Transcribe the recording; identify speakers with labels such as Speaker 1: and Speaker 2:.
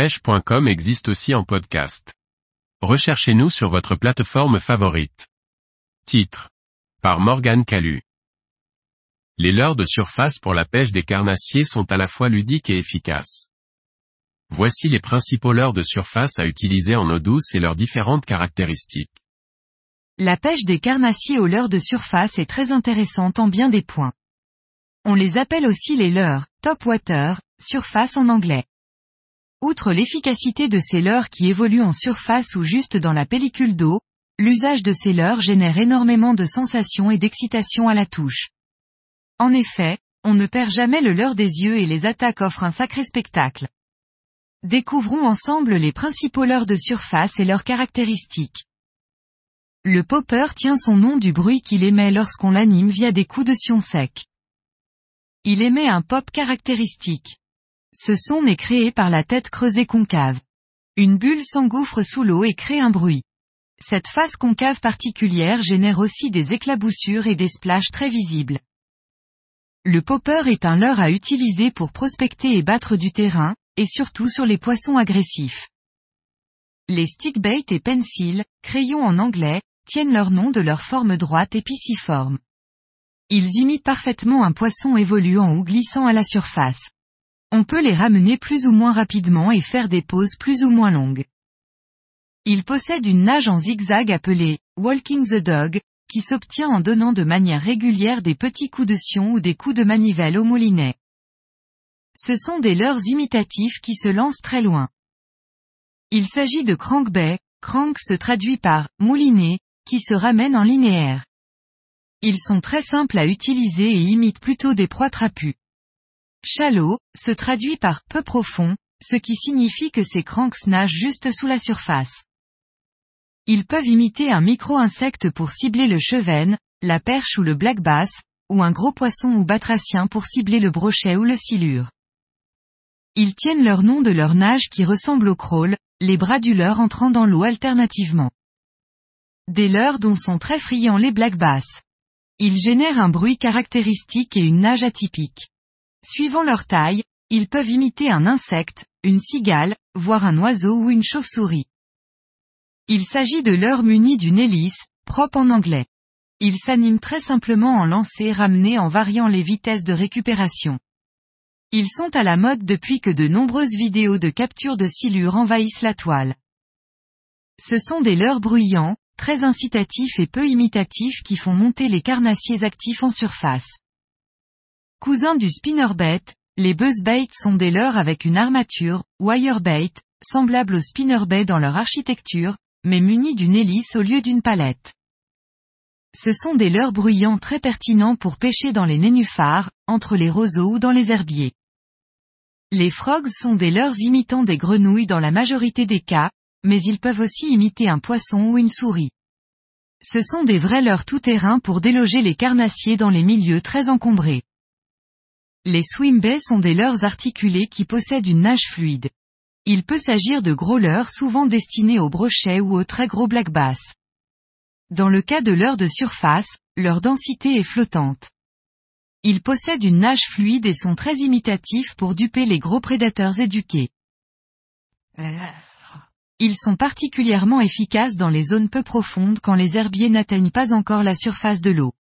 Speaker 1: pêche.com existe aussi en podcast. Recherchez-nous sur votre plateforme favorite. Titre. Par Morgane Calu. Les leurres de surface pour la pêche des carnassiers sont à la fois ludiques et efficaces. Voici les principaux leurres de surface à utiliser en eau douce et leurs différentes caractéristiques.
Speaker 2: La pêche des carnassiers aux leurres de surface est très intéressante en bien des points. On les appelle aussi les leurres, top water, surface en anglais. Outre l'efficacité de ces leurres qui évoluent en surface ou juste dans la pellicule d'eau, l'usage de ces leurres génère énormément de sensations et d'excitation à la touche. En effet, on ne perd jamais le leurre des yeux et les attaques offrent un sacré spectacle. Découvrons ensemble les principaux leurres de surface et leurs caractéristiques. Le popper tient son nom du bruit qu'il émet lorsqu'on l'anime via des coups de sion sec. Il émet un pop caractéristique. Ce son est créé par la tête creusée concave. Une bulle s'engouffre sous l'eau et crée un bruit. Cette face concave particulière génère aussi des éclaboussures et des splashes très visibles. Le popper est un leurre à utiliser pour prospecter et battre du terrain, et surtout sur les poissons agressifs. Les stickbait et pencil, crayons en anglais, tiennent leur nom de leur forme droite et pisciforme. Ils imitent parfaitement un poisson évoluant ou glissant à la surface. On peut les ramener plus ou moins rapidement et faire des pauses plus ou moins longues. Il possède une nage en zigzag appelée Walking the Dog, qui s'obtient en donnant de manière régulière des petits coups de sion ou des coups de manivelle au moulinet. Ce sont des leurres imitatifs qui se lancent très loin. Il s'agit de crankbait, crank se traduit par moulinet, qui se ramène en linéaire. Ils sont très simples à utiliser et imitent plutôt des proies trapues. Shallow, se traduit par peu profond, ce qui signifie que ces cranks nagent juste sous la surface. Ils peuvent imiter un micro-insecte pour cibler le chevenne, la perche ou le black bass, ou un gros poisson ou batracien pour cibler le brochet ou le silure. Ils tiennent leur nom de leur nage qui ressemble au crawl, les bras du leurre entrant dans l'eau alternativement. Des leurres dont sont très friands les black bass. Ils génèrent un bruit caractéristique et une nage atypique. Suivant leur taille, ils peuvent imiter un insecte, une cigale, voire un oiseau ou une chauve-souris. Il s'agit de leurres munis d'une hélice, propre en anglais. Ils s'animent très simplement en lancer ramené en variant les vitesses de récupération. Ils sont à la mode depuis que de nombreuses vidéos de capture de silure envahissent la toile. Ce sont des leurres bruyants, très incitatifs et peu imitatifs qui font monter les carnassiers actifs en surface. Cousins du spinnerbait, les buzzbait sont des leurres avec une armature, wirebait, semblable au spinnerbait dans leur architecture, mais munis d'une hélice au lieu d'une palette. Ce sont des leurres bruyants très pertinents pour pêcher dans les nénuphars, entre les roseaux ou dans les herbiers. Les frogs sont des leurres imitant des grenouilles dans la majorité des cas, mais ils peuvent aussi imiter un poisson ou une souris. Ce sont des vrais leurres tout-terrain pour déloger les carnassiers dans les milieux très encombrés. Les swimbaits sont des leurres articulés qui possèdent une nage fluide. Il peut s'agir de gros leurres souvent destinés aux brochets ou aux très gros black bass. Dans le cas de leurres de surface, leur densité est flottante. Ils possèdent une nage fluide et sont très imitatifs pour duper les gros prédateurs éduqués. Ils sont particulièrement efficaces dans les zones peu profondes quand les herbiers n'atteignent pas encore la surface de l'eau.